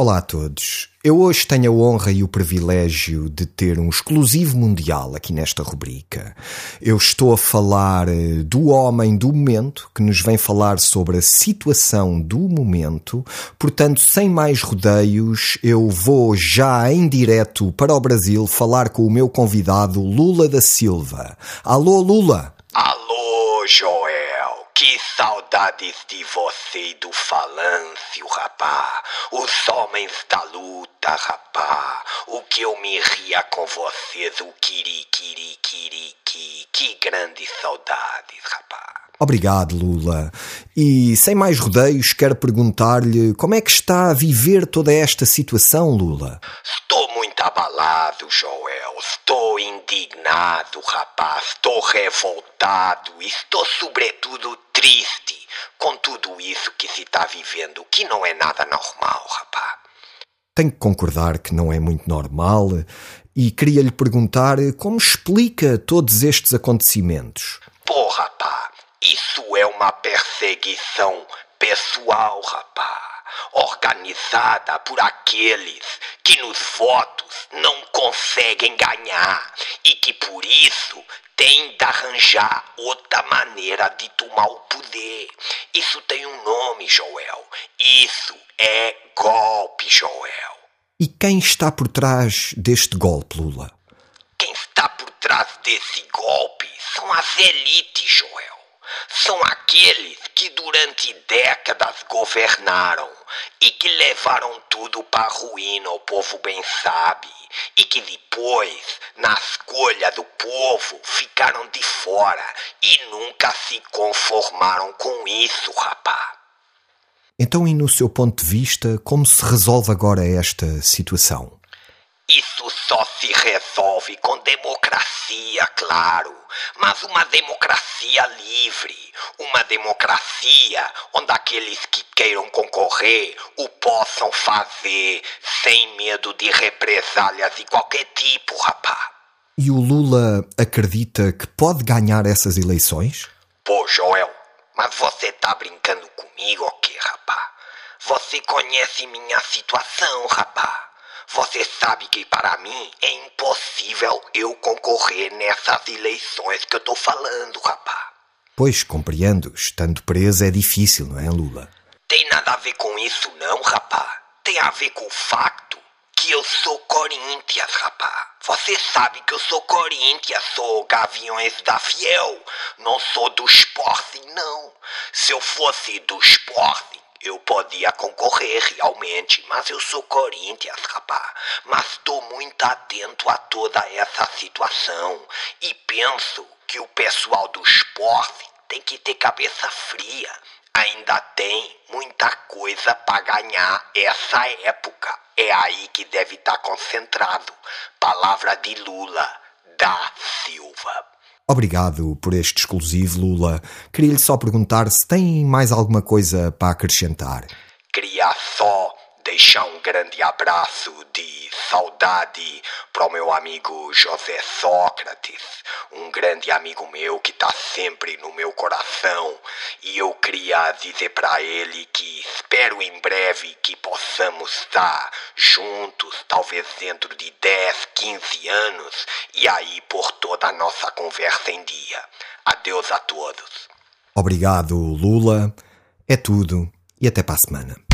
Olá a todos. Eu hoje tenho a honra e o privilégio de ter um exclusivo mundial aqui nesta rubrica. Eu estou a falar eh, do homem do momento, que nos vem falar sobre a situação do momento. Portanto, sem mais rodeios, eu vou já em direto para o Brasil falar com o meu convidado Lula da Silva. Alô, Lula! Alô, Joel! Que saudades de você e do falâncio, rapá. Os homens da luta, rapá. O que eu me ria com vocês, o kiri, kiri, kiri, kiri. Que grandes saudades, rapá. Obrigado, Lula. E sem mais rodeios, quero perguntar-lhe como é que está a viver toda esta situação, Lula? Estou muito abalado, Joel. Estou indignado, rapaz. Estou revoltado. Estou, sobretudo, triste com tudo isso que se está vivendo, que não é nada normal, rapaz. Tenho que concordar que não é muito normal e queria lhe perguntar como explica todos estes acontecimentos. Pô, rapaz, isso é uma perseguição pessoal, rapaz organizada por aqueles que nos votos não conseguem ganhar e que por isso de arranjar outra maneira de tomar o poder. Isso tem um nome, Joel. Isso é golpe, Joel. E quem está por trás deste golpe, Lula? Quem está por trás desse golpe são as elites, Joel são aqueles que durante décadas governaram e que levaram tudo para a ruína, o povo bem sabe, e que depois, na escolha do povo, ficaram de fora e nunca se conformaram com isso, rapá. Então, e no seu ponto de vista, como se resolve agora esta situação? Isso só se resolve com democracia, claro. Mas uma democracia livre. Uma democracia onde aqueles que queiram concorrer o possam fazer sem medo de represálias de qualquer tipo, rapá. E o Lula acredita que pode ganhar essas eleições? Pô, Joel, mas você tá brincando comigo ou quê, rapá? Você conhece minha situação, rapá. Você sabe que para mim é impossível eu concorrer nessas eleições que eu tô falando, rapá. Pois, compreendo. Estando preso é difícil, não é, Lula? Tem nada a ver com isso, não, rapá. Tem a ver com o facto que eu sou Corinthians, rapá. Você sabe que eu sou Corinthians, sou Gaviões da Fiel. Não sou do Sporting, não. Se eu fosse do Sporting, eu podia concorrer realmente, mas eu sou Corinthians, rapaz. Mas estou muito atento a toda essa situação e penso que o pessoal do esporte tem que ter cabeça fria. Ainda tem muita coisa para ganhar essa época. É aí que deve estar tá concentrado. Palavra de Lula da Silva. Obrigado por este exclusivo, Lula. Queria-lhe só perguntar se tem mais alguma coisa para acrescentar. Queria só deixar um grande abraço de saudade para o meu amigo José Sócrates, um grande amigo meu que está sempre no meu coração. E eu queria dizer para ele que espero em breve que possamos estar juntos, talvez dentro de 10, 15 anos, e aí por toda a nossa conversa em dia. Adeus a todos. Obrigado, Lula. É tudo e até para a semana.